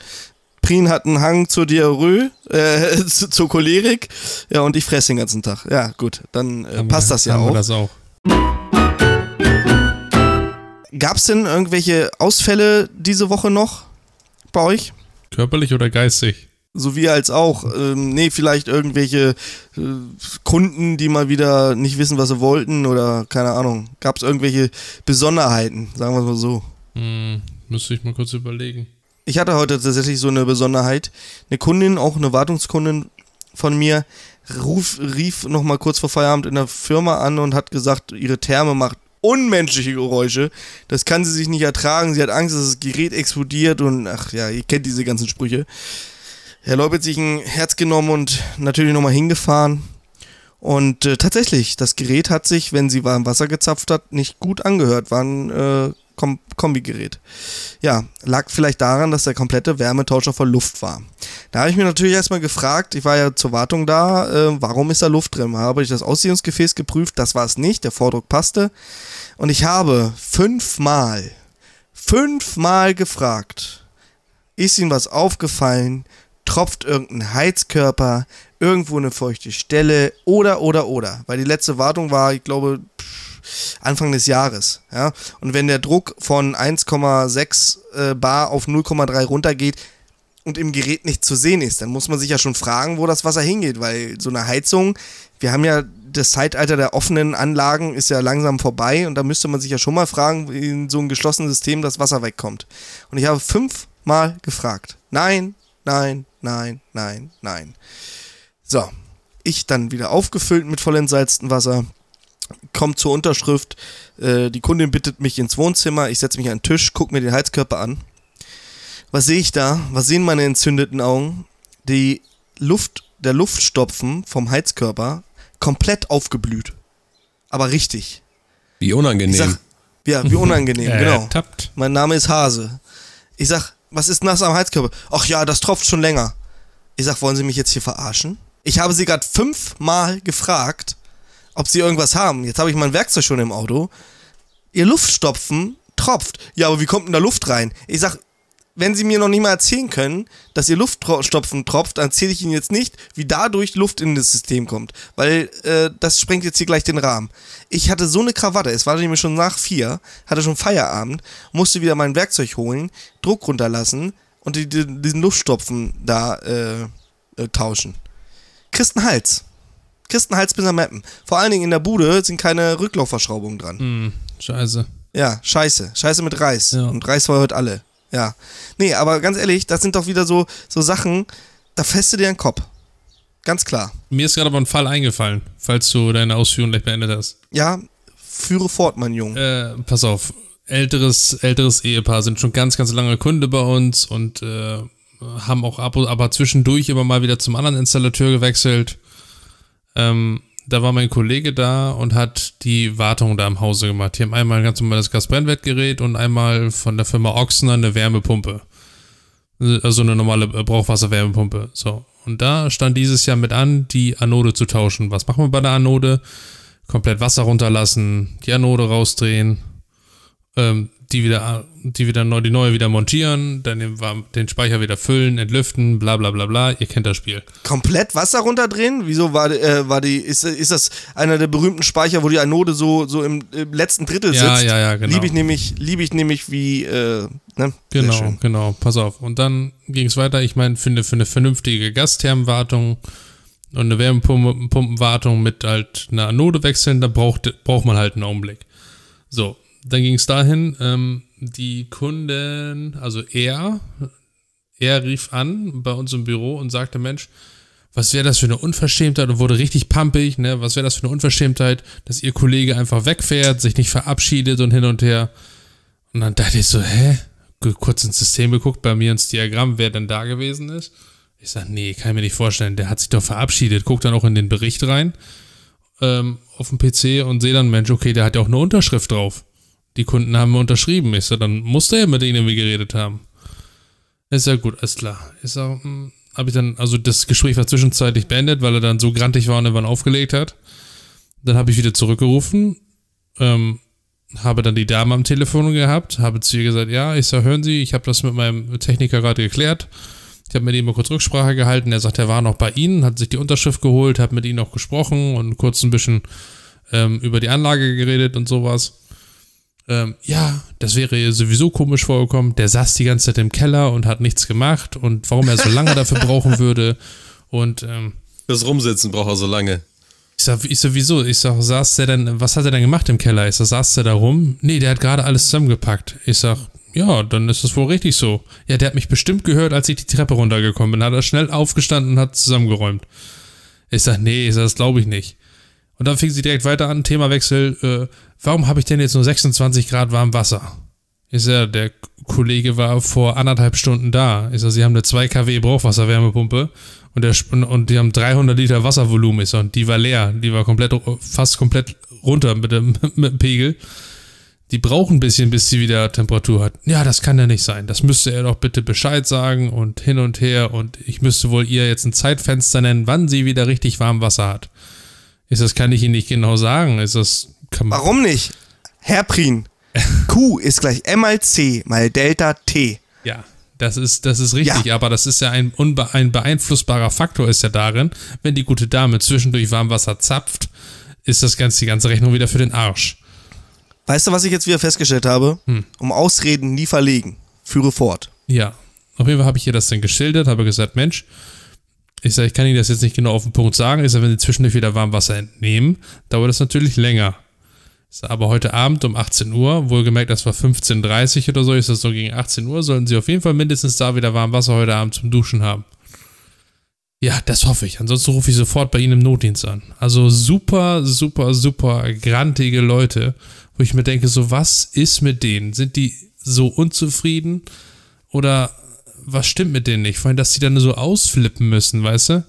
Prin hat einen Hang zur Diarrhoe, äh, zu, zur Cholerik. Ja, und ich fresse den ganzen Tag. Ja, gut, dann äh, passt wir- das ja haben Wir auch. das auch. Gab es denn irgendwelche Ausfälle diese Woche noch bei euch? Körperlich oder geistig? So wie als auch. Ähm, nee, vielleicht irgendwelche äh, Kunden, die mal wieder nicht wissen, was sie wollten oder keine Ahnung. Gab es irgendwelche Besonderheiten, sagen wir es mal so. Hm, müsste ich mal kurz überlegen. Ich hatte heute tatsächlich so eine Besonderheit. Eine Kundin, auch eine Wartungskundin von mir, ruf, rief nochmal kurz vor Feierabend in der Firma an und hat gesagt, ihre Therme macht unmenschliche Geräusche. Das kann sie sich nicht ertragen. Sie hat Angst, dass das Gerät explodiert und ach ja, ihr kennt diese ganzen Sprüche. Herr Leub hat sich ein Herz genommen und natürlich nochmal hingefahren. Und äh, tatsächlich, das Gerät hat sich, wenn sie warm Wasser gezapft hat, nicht gut angehört. War ein äh, Kom Kombigerät. Ja, lag vielleicht daran, dass der komplette Wärmetauscher voll Luft war. Da habe ich mir natürlich erstmal gefragt, ich war ja zur Wartung da, äh, warum ist da Luft drin? Habe ich das Ausziehungsgefäß geprüft, das war es nicht, der Vordruck passte. Und ich habe fünfmal, fünfmal gefragt, ist Ihnen was aufgefallen? Tropft irgendein Heizkörper, irgendwo eine feuchte Stelle oder, oder, oder. Weil die letzte Wartung war, ich glaube, Anfang des Jahres. Ja? Und wenn der Druck von 1,6 äh, Bar auf 0,3 runtergeht und im Gerät nicht zu sehen ist, dann muss man sich ja schon fragen, wo das Wasser hingeht, weil so eine Heizung, wir haben ja das Zeitalter der offenen Anlagen ist ja langsam vorbei und da müsste man sich ja schon mal fragen, wie in so einem geschlossenen System das Wasser wegkommt. Und ich habe fünfmal gefragt. Nein, nein, nein, nein, nein. So, ich dann wieder aufgefüllt mit voll entsalztem Wasser, kommt zur Unterschrift, äh, die Kundin bittet mich ins Wohnzimmer, ich setze mich an den Tisch, gucke mir den Heizkörper an. Was sehe ich da? Was sehen meine entzündeten Augen? Die Luft, der Luftstopfen vom Heizkörper komplett aufgeblüht. Aber richtig. Wie unangenehm. sag, ja, wie unangenehm, Äh, genau. Tappt. Mein Name ist Hase. Ich sag, was ist nass am Heizkörper? Ach ja, das tropft schon länger. Ich sag, wollen Sie mich jetzt hier verarschen? Ich habe Sie gerade fünfmal gefragt, ob Sie irgendwas haben. Jetzt habe ich mein Werkzeug schon im Auto. ihr Luftstopfen tropft. Ja, aber wie kommt denn da Luft rein? Ich sag, wenn Sie mir noch nicht mal erzählen können, dass Ihr Luftstopfen tropft, dann erzähle ich Ihnen jetzt nicht, wie dadurch Luft in das System kommt. Weil äh, das sprengt jetzt hier gleich den Rahmen. Ich hatte so eine Krawatte, es war nämlich schon nach vier, hatte schon Feierabend, musste wieder mein Werkzeug holen, Druck runterlassen und die, die, diesen Luftstopfen da äh, äh, tauschen. Christenhals. Christenhals bis am Mappen. Vor allen Dingen in der Bude sind keine Rücklaufverschraubungen dran. Hm, scheiße. Ja, scheiße. Scheiße mit Reis. Ja. Und Reis verhört alle. Ja. Nee, aber ganz ehrlich, das sind doch wieder so, so Sachen, da feste dir den Kopf. Ganz klar. Mir ist gerade aber ein Fall eingefallen, falls du deine Ausführung gleich beendet hast. Ja, führe fort, mein Junge. Äh, pass auf, älteres, älteres Ehepaar sind schon ganz, ganz lange Kunde bei uns und äh, haben auch ab, aber zwischendurch immer mal wieder zum anderen Installateur gewechselt. Ähm, da war mein Kollege da und hat die Wartung da im Hause gemacht. Die haben einmal ein ganz normales Gasbrennwertgerät und einmal von der Firma Ochsner eine Wärmepumpe. Also eine normale Brauchwasserwärmepumpe. So. Und da stand dieses Jahr mit an, die Anode zu tauschen. Was machen wir bei der Anode? Komplett Wasser runterlassen, die Anode rausdrehen, ähm, die wieder, die wieder neu, die neue wieder montieren, dann den, den Speicher wieder füllen, entlüften, bla bla bla bla. Ihr kennt das Spiel. Komplett Wasser runterdrehen? Wieso war, äh, war die, ist, ist das einer der berühmten Speicher, wo die Anode so, so im, im letzten Drittel Ja, sitzt? ja, ja, genau. Liebe ich nämlich, liebe ich nämlich wie, äh, ne? Genau, genau, pass auf. Und dann ging es weiter. Ich meine, eine, für eine vernünftige Gasthermenwartung und eine Wärmepumpenwartung mit halt einer Anode wechseln, da braucht, braucht man halt einen Augenblick. So, dann ging es dahin, ähm, die Kunden, also er, er rief an bei uns im Büro und sagte, Mensch, was wäre das für eine Unverschämtheit und wurde richtig pampig, ne? Was wäre das für eine Unverschämtheit, dass ihr Kollege einfach wegfährt, sich nicht verabschiedet und hin und her. Und dann dachte ich so, hä? Kurz ins System geguckt, bei mir ins Diagramm, wer denn da gewesen ist. Ich sag, nee, kann ich mir nicht vorstellen. Der hat sich doch verabschiedet. Guck dann auch in den Bericht rein ähm, auf dem PC und sehe dann, Mensch, okay, der hat ja auch eine Unterschrift drauf. Die Kunden haben unterschrieben. Ich sag, dann muss der ja mit denen irgendwie geredet haben. Ist ja gut, alles klar. Ich sag, hm, habe ich dann, also das Gespräch war zwischenzeitlich beendet, weil er dann so grantig war und irgendwann aufgelegt hat. Dann habe ich wieder zurückgerufen, ähm, habe dann die Dame am Telefon gehabt, habe zu ihr gesagt, ja, ich sag, hören Sie, ich habe das mit meinem Techniker gerade geklärt. Ich habe mit ihm mal kurz Rücksprache gehalten. Er sagt, er war noch bei Ihnen, hat sich die Unterschrift geholt, hat mit Ihnen auch gesprochen und kurz ein bisschen ähm, über die Anlage geredet und sowas. Ähm, ja, das wäre ihr sowieso komisch vorgekommen. Der saß die ganze Zeit im Keller und hat nichts gemacht und warum er so lange dafür brauchen würde. Und ähm, Das Rumsitzen braucht er so lange. ich sag, ich sag, wieso? Ich sag, saß der denn, was hat er denn gemacht im Keller? Ich sag, saß der da rum? Nee, der hat gerade alles zusammengepackt. Ich sag, ja, dann ist das wohl richtig so. Ja, der hat mich bestimmt gehört, als ich die Treppe runtergekommen bin. Hat er schnell aufgestanden und hat zusammengeräumt. Ich sag, nee, ich sag, das glaube ich nicht. Und dann fing sie direkt weiter an, Themawechsel, äh, warum habe ich denn jetzt nur 26 Grad warm Wasser? Ich sag, der Kollege war vor anderthalb Stunden da. Ich sag, sie haben eine 2 kW Brauchwasserwärmepumpe und, der, und die haben 300 Liter Wasservolumen. Ich sag, und die war leer. Die war komplett, fast komplett runter mit dem, mit dem Pegel. Die brauchen ein bisschen, bis sie wieder Temperatur hat. Ja, das kann ja nicht sein. Das müsste er doch bitte Bescheid sagen und hin und her. Und ich müsste wohl ihr jetzt ein Zeitfenster nennen, wann sie wieder richtig warm Wasser hat. Ist das, kann ich Ihnen nicht genau sagen. Ist das, Warum nicht? Herr Prien, Q ist gleich M mal C mal Delta T. Ja, das ist, das ist richtig, aber das ist ja ein, unbe ein beeinflussbarer Faktor ist ja darin, wenn die gute Dame zwischendurch Warmwasser zapft, ist das ganze, die ganze Rechnung wieder für den Arsch. Weißt du, was ich jetzt wieder festgestellt habe? Hm. Um Ausreden nie verlegen. Führe fort. Ja, auf jeden Fall habe ich ihr das dann geschildert, habe gesagt, Mensch, ich sage, ich kann Ihnen das jetzt nicht genau auf den Punkt sagen. Ich sage, wenn Sie zwischendurch wieder Warmwasser entnehmen, dauert das natürlich länger. Ich sag, aber heute Abend um 18 Uhr, wohlgemerkt, das war 15.30 Uhr oder so, ist das so gegen 18 Uhr, sollten Sie auf jeden Fall mindestens da wieder Warmwasser heute Abend zum Duschen haben. Ja, das hoffe ich. Ansonsten rufe ich sofort bei Ihnen im Notdienst an. Also super, super, super grantige Leute, wo ich mir denke, so was ist mit denen? Sind die so unzufrieden oder was stimmt mit denen nicht? Vor allem, dass sie dann so ausflippen müssen, weißt du?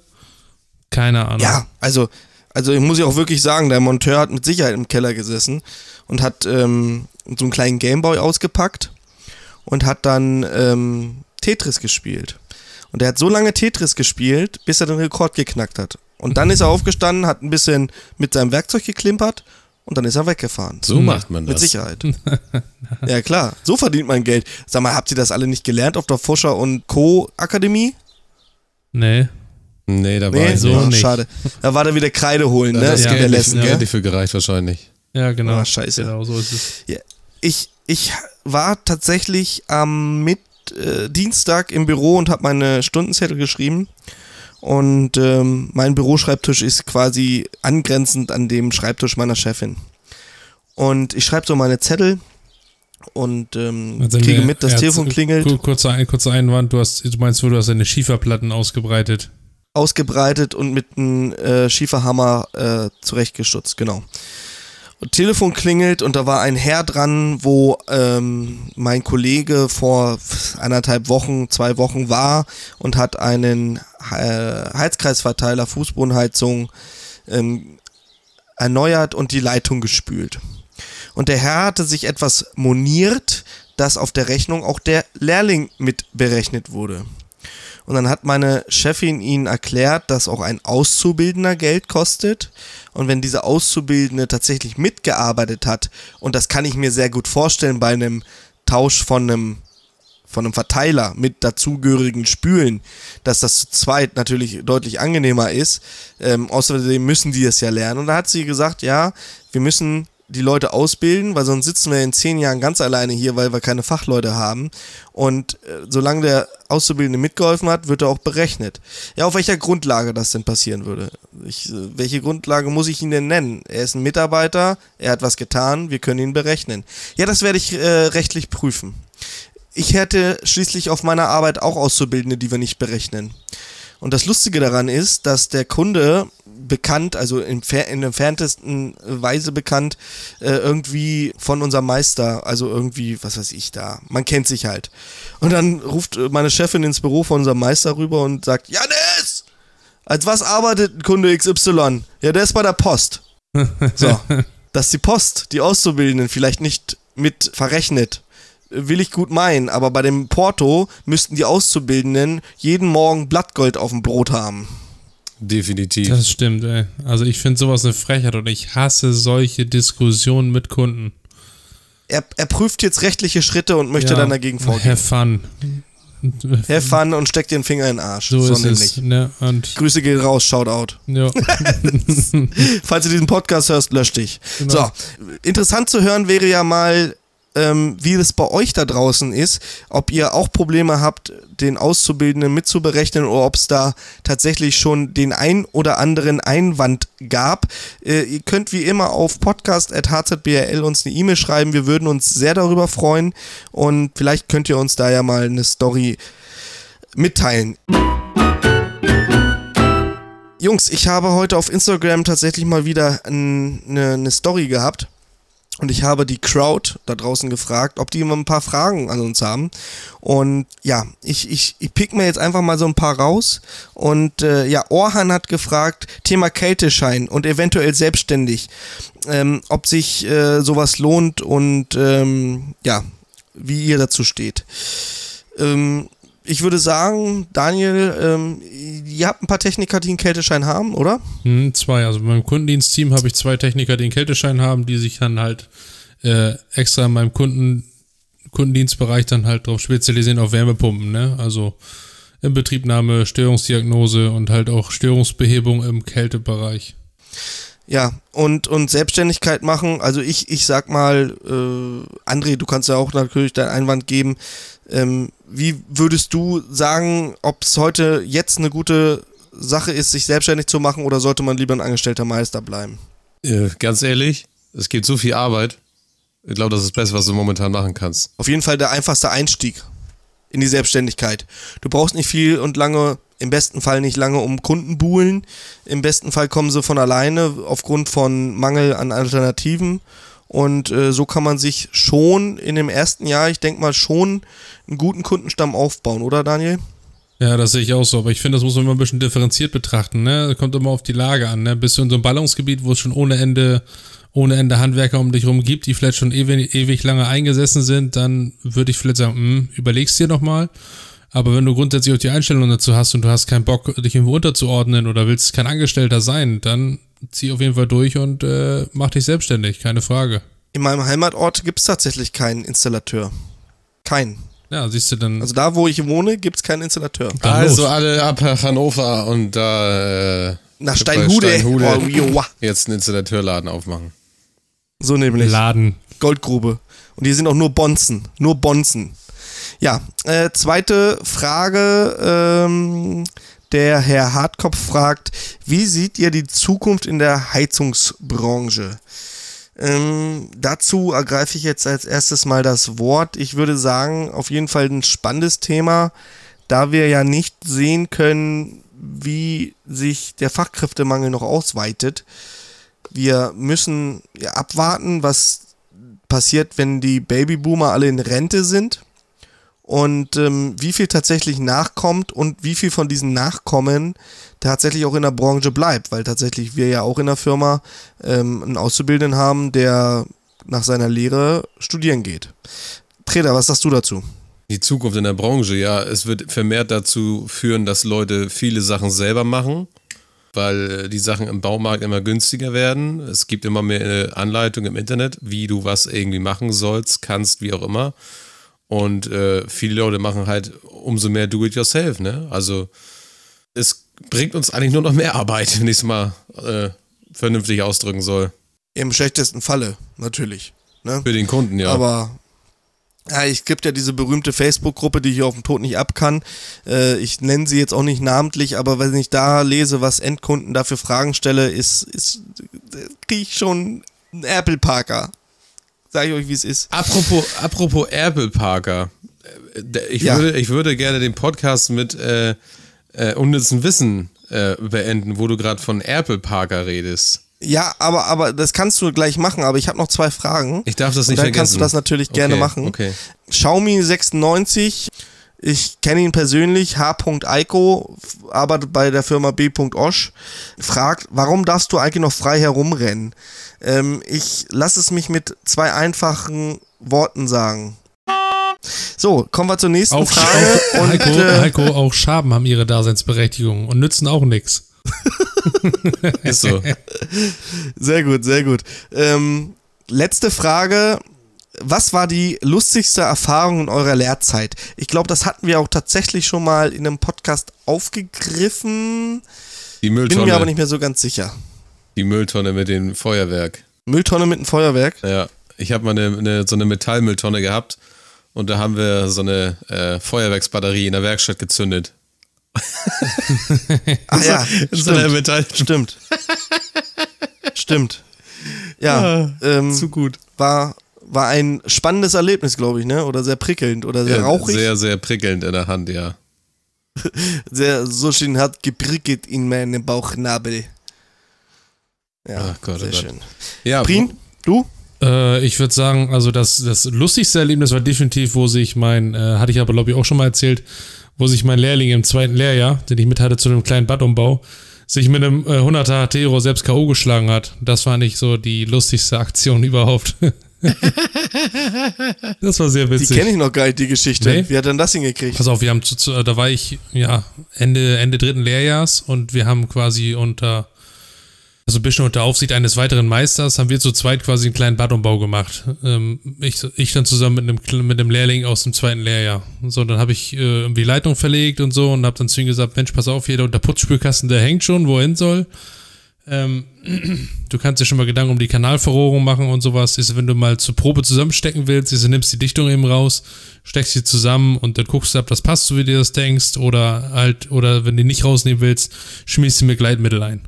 Keine Ahnung. Ja, also, also ich muss ja auch wirklich sagen, der Monteur hat mit Sicherheit im Keller gesessen und hat ähm, so einen kleinen Gameboy ausgepackt und hat dann ähm, Tetris gespielt. Und er hat so lange Tetris gespielt, bis er den Rekord geknackt hat. Und dann ist er aufgestanden, hat ein bisschen mit seinem Werkzeug geklimpert und dann ist er weggefahren. So macht man das. Mit Sicherheit. ja, klar. So verdient man Geld. Sag mal, habt ihr das alle nicht gelernt auf der Fuscher und Co. Akademie? Nee. Nee, da war Nee, ich so nicht. Ah, nicht. schade. Da war der wieder Kreide holen, Da ne? das Geld der letzten, ja, nicht für gereicht wahrscheinlich. Ja, genau. Ah, scheiße. Genau, so ist es. Ja, ich, ich war tatsächlich am mit, äh, Dienstag im Büro und habe meine Stundenzettel geschrieben. Und ähm, mein Büroschreibtisch ist quasi angrenzend an dem Schreibtisch meiner Chefin. Und ich schreibe so meine Zettel und ähm, Also kriege mir- mit, das Telefon klingelt, Kur- Kurzer, kurzer Einwand, du, hast, du meinst, wo du hast deine Schieferplatten ausgebreitet. ausgebreitet und mit einem äh, Schieferhammer äh, zurechtgestutzt, genau. Telefon klingelt und da war ein Herr dran, wo ähm, mein Kollege vor anderthalb Wochen, zwei Wochen war und hat einen äh, Heizkreisverteiler, Fußbodenheizung ähm, erneuert und die Leitung gespült. Und der Herr hatte sich etwas moniert, dass auf der Rechnung auch der Lehrling mit berechnet wurde. Und dann hat meine Chefin ihnen erklärt, dass auch ein Auszubildender Geld kostet. Und wenn dieser Auszubildende tatsächlich mitgearbeitet hat, und das kann ich mir sehr gut vorstellen bei einem Tausch von einem von einem Verteiler mit dazugehörigen Spülen, dass das zu zweit natürlich deutlich angenehmer ist. Ähm, außerdem müssen die es ja lernen. Und da hat sie gesagt, ja, wir müssen die Leute ausbilden, weil sonst sitzen wir in zehn Jahren ganz alleine hier, weil wir keine Fachleute haben. Und äh, solange der Auszubildende mitgeholfen hat, wird er auch berechnet. Ja, auf welcher Grundlage das denn passieren würde? Ich, äh, welche Grundlage muss ich ihn denn nennen? Er ist ein Mitarbeiter, er hat was getan, wir können ihn berechnen. Ja, das werde ich äh, rechtlich prüfen. Ich hätte schließlich auf meiner Arbeit auch Auszubildende, die wir nicht berechnen. Und das Lustige daran ist, dass der Kunde bekannt, also in, in entferntesten Weise bekannt, äh, irgendwie von unserem Meister, also irgendwie, was weiß ich da, man kennt sich halt. Und dann ruft meine Chefin ins Büro von unserem Meister rüber und sagt, Janis, als was arbeitet Kunde XY? Ja, der ist bei der Post. So, dass die Post, die Auszubildenden vielleicht nicht mit verrechnet, will ich gut meinen, aber bei dem Porto müssten die Auszubildenden jeden Morgen Blattgold auf dem Brot haben. Definitiv. Das stimmt, ey. Also ich finde sowas eine Frechheit und ich hasse solche Diskussionen mit Kunden. Er, er prüft jetzt rechtliche Schritte und möchte Ja, dann dagegen vorgehen. Have fun. Have fun und steckt den Finger in den Arsch. So, So, ist nämlich. es. Ne? Und Grüße gehen raus, Shoutout. ja. Falls du diesen Podcast hörst, lösch dich. Genau. So, interessant zu hören wäre ja mal, ähm, wie es bei euch da draußen ist, ob ihr auch Probleme habt, den Auszubildenden mitzuberechnen oder ob es da tatsächlich schon den ein oder anderen Einwand gab. Äh, ihr könnt wie immer auf podcast.hzbrl uns eine E-Mail schreiben. Wir würden uns sehr darüber freuen und vielleicht könnt ihr uns da ja mal eine Story mitteilen. Jungs, ich habe heute auf Instagram tatsächlich mal wieder ein- eine, eine Story gehabt. Und ich habe die Crowd da draußen gefragt, ob die mal ein paar Fragen an uns haben. Und ja, ich, ich, ich pick mir jetzt einfach mal so ein paar raus. Und äh, ja, Orhan hat gefragt, Thema Kälteschein und eventuell selbstständig. Ähm, ob sich äh, sowas lohnt und ähm, ja, wie ihr dazu steht. Ähm, ich würde sagen, Daniel, ähm, ihr habt ein paar Techniker, die einen Kälteschein haben, oder? Hm, zwei. Also beim Kundendienstteam habe ich zwei Techniker, die einen Kälteschein haben, die sich dann halt äh, extra in meinem Kunden, Kundendienstbereich dann halt drauf spezialisieren auf Wärmepumpen, ne? Also Inbetriebnahme, Störungsdiagnose und halt auch Störungsbehebung im Kältebereich. Ja, und, und Selbstständigkeit machen. Also ich, ich sag mal, äh, André, du kannst ja auch natürlich deinen Einwand geben. Ähm, wie würdest du sagen, ob es heute jetzt eine gute Sache ist, sich selbstständig zu machen oder sollte man lieber ein angestellter Meister bleiben? Äh, ganz ehrlich, es gibt so viel Arbeit. Ich glaube, das ist das Beste, was du momentan machen kannst. Auf jeden Fall der einfachste Einstieg in die Selbstständigkeit. Du brauchst nicht viel und lange, im besten Fall nicht lange um Kunden buhlen. Im besten Fall kommen sie von alleine aufgrund von Mangel an Alternativen. Und äh, so kann man sich schon in dem ersten Jahr, ich denke mal, schon einen guten Kundenstamm aufbauen, oder Daniel? Ja, das sehe ich auch so, aber ich finde, das muss man immer ein bisschen differenziert betrachten, ne? Kommt immer auf die Lage an, ne? Bist du in so einem Ballungsgebiet, wo es schon ohne Ende, ohne Ende Handwerker um dich rum gibt, die vielleicht schon ewig, ewig lange eingesessen sind, dann würde ich vielleicht sagen, hm, überlegst dir nochmal. Aber wenn du grundsätzlich auch die Einstellung dazu hast und du hast keinen Bock, dich irgendwo unterzuordnen oder willst kein Angestellter sein, dann zieh auf jeden Fall durch und äh, mach dich selbstständig, keine Frage. In meinem Heimatort gibt es tatsächlich keinen Installateur. Keinen. Ja, siehst du dann. Also da, wo ich wohne, gibt es keinen Installateur. Dann also los. alle ab Hannover und da äh, Nach Steinhude. Steinhude Oh, jetzt einen Installateurladen aufmachen. so nämlich. Laden. Goldgrube. Und die sind auch nur Bonzen. Nur Bonzen. Ja, äh, zweite Frage. Ähm, der Herr Hartkopf fragt, wie seht ihr die Zukunft in der Heizungsbranche? Ähm, dazu ergreife ich jetzt als erstes mal das Wort. Ich würde sagen, auf jeden Fall ein spannendes Thema, da wir ja nicht sehen können, wie sich der Fachkräftemangel noch ausweitet. Wir müssen ja, abwarten, was passiert, wenn die Babyboomer alle in Rente sind und ähm, wie viel tatsächlich nachkommt und wie viel von diesen Nachkommen tatsächlich auch in der Branche bleibt, weil tatsächlich wir ja auch in der Firma ähm, einen Auszubildenden haben, der nach seiner Lehre studieren geht. Treda, was sagst du dazu? Die Zukunft in der Branche, ja, es wird vermehrt dazu führen, dass Leute viele Sachen selber machen, weil die Sachen im Baumarkt immer günstiger werden. Es gibt immer mehr äh, Anleitungen im Internet, wie du was irgendwie machen sollst, kannst, wie auch immer. Und äh, viele Leute machen halt umso mehr Do-it-yourself, ne? Also es bringt uns eigentlich nur noch mehr Arbeit, wenn ich es mal äh, vernünftig ausdrücken soll. Im schlechtesten Falle, natürlich. Ne? Für den Kunden, ja. Aber ja, es gibt ja diese berühmte Facebook-Gruppe, die ich auf dem Tod nicht ab kann. Äh, ich nenne sie jetzt auch nicht namentlich, aber wenn ich da lese, was Endkunden dafür Fragen stelle, ist, ist kriege ich schon einen Apple Parker. Sag ich euch, wie es ist. Apropos, apropos Apple Parker. Äh, Ich, Ja. würde, ich würde gerne den Podcast mit äh, äh, unnützen Wissen äh, beenden, wo du gerade von Apple Parker redest. Ja, aber, aber das kannst du gleich machen, aber ich habe noch zwei Fragen. Ich darf das nicht dann vergessen. kannst du das natürlich gerne Okay, machen. Okay. Xiaomi 96, ich kenne ihn persönlich, H. Eiko, arbeitet bei der Firma B. Osch, fragt, warum darfst du eigentlich noch frei herumrennen? Ähm, ich lasse es mich mit zwei einfachen Worten sagen. So, kommen wir zur nächsten Auch, Frage. auch Und, Heiko, äh, Heiko, auch Schaben haben ihre Daseinsberechtigung und nützen auch nichts. Ist so. Sehr gut, sehr gut. Ähm, letzte Frage. Was war die lustigste Erfahrung in eurer Lehrzeit? Ich glaube, das hatten wir auch tatsächlich schon mal in einem Podcast aufgegriffen. Die Bin Mülltonne. mir aber nicht mehr so ganz sicher. Die Mülltonne mit dem Feuerwerk. Mülltonne mit einem Feuerwerk. Ja. Ich habe mal eine, eine, so eine Metallmülltonne gehabt und da haben wir so eine äh, Feuerwerksbatterie in der Werkstatt gezündet. Ah ja, In so einer. Metall Stimmt. Stimmt. Ja, ähm, Zu gut. war, war ein spannendes Erlebnis, glaube ich, ne? Oder sehr prickelnd oder sehr Ja, rauchig. Sehr, sehr prickelnd in der Hand, ja. sehr, so schön hat geprickelt in meinem Bauchnabel. Ja, Ach Gott, oh sehr Gott. schön. Ja, Prin, du? Äh, ich würde sagen, also das, das lustigste Erlebnis war definitiv, wo sich mein, äh, hatte ich aber glaube ich auch schon mal erzählt, wo sich mein Lehrling im zweiten Lehrjahr, den ich mit hatte zu einem kleinen Badumbau, sich mit einem äh, 100er Hatero selbst K.O. geschlagen hat. Das war nicht so die lustigste Aktion überhaupt. das war sehr Die witzig. kenne ich noch gar nicht, die Geschichte. Nee. Wie hat denn das hingekriegt? Pass auf, wir haben zu, zu, da war ich ja Ende Ende dritten Lehrjahrs und wir haben quasi unter also ein bisschen unter Aufsicht eines weiteren Meisters haben wir zu zweit quasi einen kleinen Badumbau gemacht. Ähm, ich, ich dann zusammen mit einem mit einem Lehrling aus dem zweiten Lehrjahr. So, dann habe ich äh, irgendwie Leitung verlegt und so und habe dann zu ihm gesagt, Mensch, pass auf, hier der Putzspülkasten, der hängt schon, wohin soll. Ähm, du kannst dir schon mal Gedanken um die Kanalverrohrung machen und sowas. Ist, wenn du mal zur Probe zusammenstecken willst, ist, nimmst die Dichtung eben raus, steckst sie zusammen und dann guckst du, ob das passt, so wie du das denkst. Oder halt, oder wenn du die nicht rausnehmen willst, schmierst du mir Gleitmittel ein.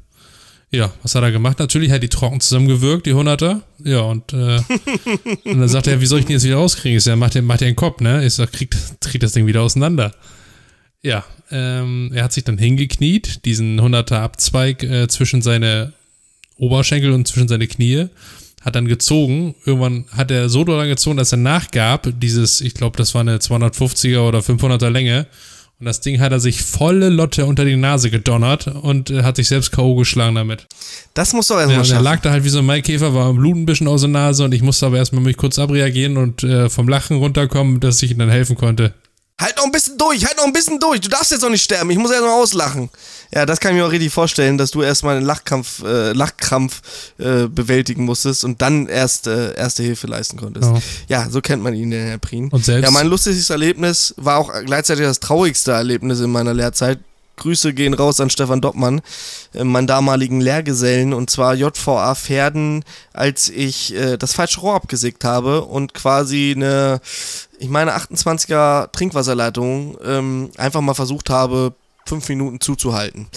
Ja, was hat er gemacht? Natürlich hat die trocken zusammengewirkt, die Hunderter. Ja, und, äh, und dann sagt er, wie soll ich den jetzt wieder rauskriegen? Ich sag, mach dir, mach dir einen Kopf, ne? Ich sag, krieg, krieg das Ding wieder auseinander. Ja, ähm, er hat sich dann hingekniet, diesen 100er Abzweig äh, zwischen seine Oberschenkel und zwischen seine Knie, hat dann gezogen. Irgendwann hat er so doll gezogen, dass er nachgab, dieses, ich glaube, das war eine 250er oder 500er Länge. Und das Ding hat er sich volle Lotte unter die Nase gedonnert und äh, hat sich selbst K.O. geschlagen damit. Das musst du auch Ja, erstmal er schaffen. lag da halt wie so ein Maikäfer, war am Blut ein bisschen aus der Nase und ich musste aber erstmal mich kurz abreagieren und äh, vom Lachen runterkommen, dass ich ihm dann helfen konnte. Halt noch ein bisschen durch, halt noch ein bisschen durch. Du darfst jetzt noch nicht sterben. Ich muss erst mal auslachen. Ja, das kann ich mir auch richtig vorstellen, dass du erstmal einen Lachkampf, äh, Lachkrampf äh, bewältigen musstest und dann erst äh, erste Hilfe leisten konntest. Ja. Ja, so kennt man ihn, den Herr Prien. Und selbst- Ja, mein lustigstes Erlebnis war auch gleichzeitig das traurigste Erlebnis in meiner Lehrzeit. Grüße gehen raus an Stefan Doppmann, äh, meinen damaligen Lehrgesellen, und zwar JVA Pferden, als ich äh, das falsche Rohr abgesägt habe und quasi eine, ich meine 28er Trinkwasserleitung ähm, einfach mal versucht habe, fünf Minuten zuzuhalten.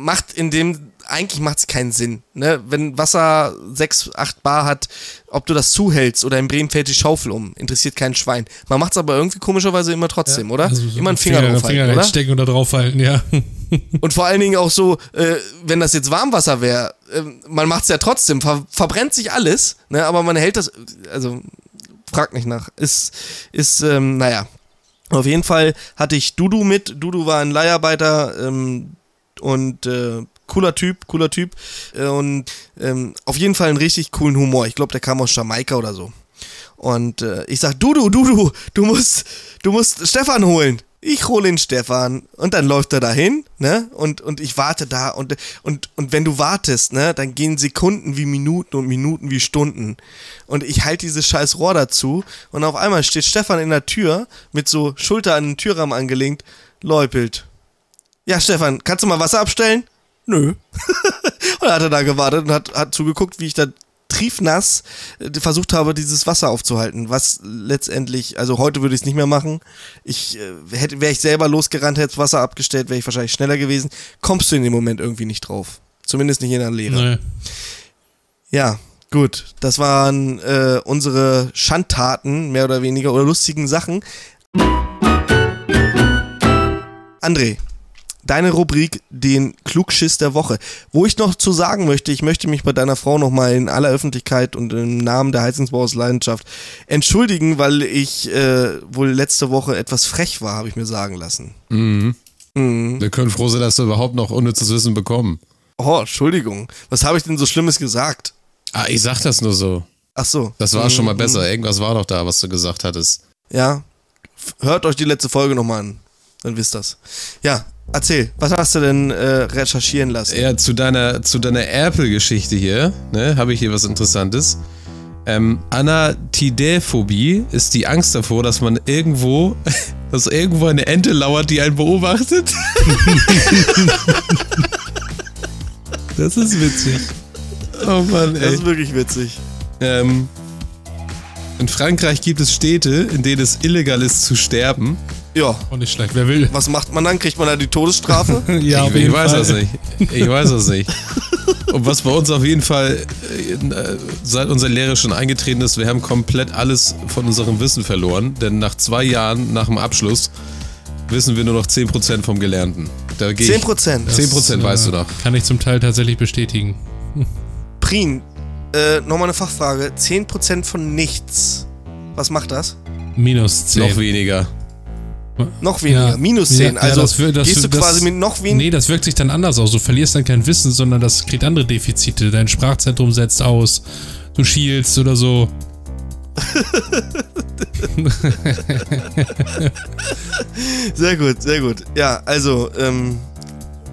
Macht in dem, eigentlich macht es keinen Sinn. Ne? Wenn Wasser 6, 8 Bar hat, ob du das zuhältst oder in Bremen fällt die Schaufel um, interessiert kein Schwein. Man macht es aber irgendwie komischerweise immer trotzdem, oder? Also so immer einen Finger, drauf Finger halten, oder? reinstecken oder draufhalten, ja. Und vor allen Dingen auch so, äh, wenn das jetzt Warmwasser wäre, äh, man macht es ja trotzdem, ver verbrennt sich alles, ne? aber man hält das, also frag nicht nach. Ist, ist ähm, naja. Auf jeden Fall hatte ich Dudu mit. Dudu war ein Leiharbeiter ähm, und äh, cooler Typ, cooler Typ. Äh, und ähm, auf jeden Fall einen richtig coolen Humor. Ich glaube, der kam aus Jamaika oder so. Und äh, ich sag, Dudu, Dudu, du musst, du musst Stefan holen. Ich hole den Stefan und dann läuft er dahin, ne? Und, und ich warte da und, und, und wenn du wartest, ne, dann gehen Sekunden wie Minuten und Minuten wie Stunden. Und ich halte dieses scheiß Rohr dazu und auf einmal steht Stefan in der Tür mit so Schulter an den Türrahmen angelehnt, läupelt. Ja, Stefan, kannst du mal Wasser abstellen? Nö. und hat er da gewartet und hat, hat zugeguckt, wie ich da triefnass äh, versucht habe, dieses Wasser aufzuhalten, was letztendlich, also heute würde ich es nicht mehr machen. Ich äh, hätte, wäre ich selber losgerannt, hätte das Wasser abgestellt, wäre ich wahrscheinlich schneller gewesen. Kommst du in dem Moment irgendwie nicht drauf. Zumindest nicht in der Lehre. Nee. Ja, gut. Das waren äh, unsere Schandtaten, mehr oder weniger, oder lustigen Sachen. André, deine Rubrik, den Klugschiss der Woche. Wo ich noch zu sagen möchte, ich möchte mich bei deiner Frau nochmal in aller Öffentlichkeit und im Namen der Heizungsbaus Leidenschaft entschuldigen, weil ich äh, wohl letzte Woche etwas frech war, habe ich mir sagen lassen. Mhm. Mhm. Wir können froh sein, dass wir überhaupt noch unnützes Wissen bekommen. Oh, Entschuldigung. Was habe ich denn so Schlimmes gesagt? Ah, ich sag das nur so. Ach so. Das war schon mal Mhm. besser. Irgendwas war doch da, was du gesagt hattest. Ja. Hört euch die letzte Folge nochmal an. Dann wisst das. Ja, erzähl. Was hast du denn äh, recherchieren lassen? Ja, zu deiner, zu deiner Erpel-Geschichte hier, ne, habe ich hier was Interessantes. Ähm, Anatidäphobie ist die Angst davor, dass man irgendwo, dass irgendwo eine Ente lauert, die einen beobachtet. Das ist witzig. Oh Mann, Das ey. ist wirklich witzig. Ähm, in Frankreich gibt es Städte, in denen es illegal ist zu sterben. Ja. Auch nicht schlecht. Wer will? Was macht man dann? Kriegt man da die Todesstrafe? Ja, ich, ich weiß das nicht. Ich weiß das nicht. Und was bei uns auf jeden Fall äh, seit unserer Lehre schon eingetreten ist, wir haben komplett alles von unserem Wissen verloren. Denn nach zwei Jahren nach dem Abschluss wissen wir nur noch 10% vom Gelernten. Da gehe 10 ich, Prozent. 10% weißt du noch. Kann ich zum Teil tatsächlich bestätigen. Prin, äh, nochmal eine Fachfrage. 10 Prozent von nichts. Was macht das? Minus 10. Noch weniger. Noch weniger. Ja. Minus 10. Ja, also das das- gehst du das- quasi mit noch weniger. Nee, das wirkt sich dann anders aus. Du verlierst dann kein Wissen, sondern das kriegt andere Defizite. Dein Sprachzentrum setzt aus. Du schielst oder so. Sehr gut, sehr gut. Ja, also, ähm,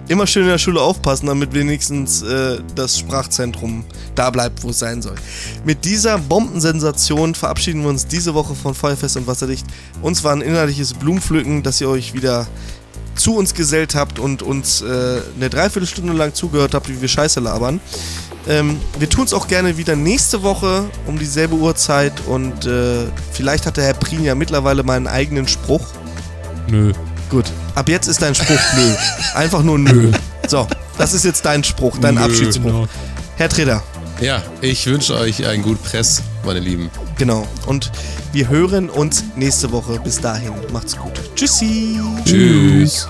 immer schön in der Schule aufpassen, damit wenigstens äh, das Sprachzentrum da bleibt, wo es sein soll. Mit dieser Bombensensation verabschieden wir uns diese Woche von Feuerfest und Wasserdicht. Uns war ein innerliches Blumenpflücken, dass ihr euch wieder zu uns gesellt habt und uns äh, eine Dreiviertelstunde lang zugehört habt, wie wir Scheiße labern. Ähm, wir tun es auch gerne wieder nächste Woche um dieselbe Uhrzeit und äh, vielleicht hat der Herr Prien ja mittlerweile mal einen eigenen Spruch. Nö. Gut, ab jetzt ist dein Spruch nö. Einfach nur nö. So, das ist jetzt dein Spruch, dein Nö. Abschiedsspruch. Genau. Herr Treder, Ja, ich wünsche euch einen guten Press, meine Lieben. genau. Und wir hören uns nächste Woche. Bis dahin, macht's gut. Tschüssi. Tschüss.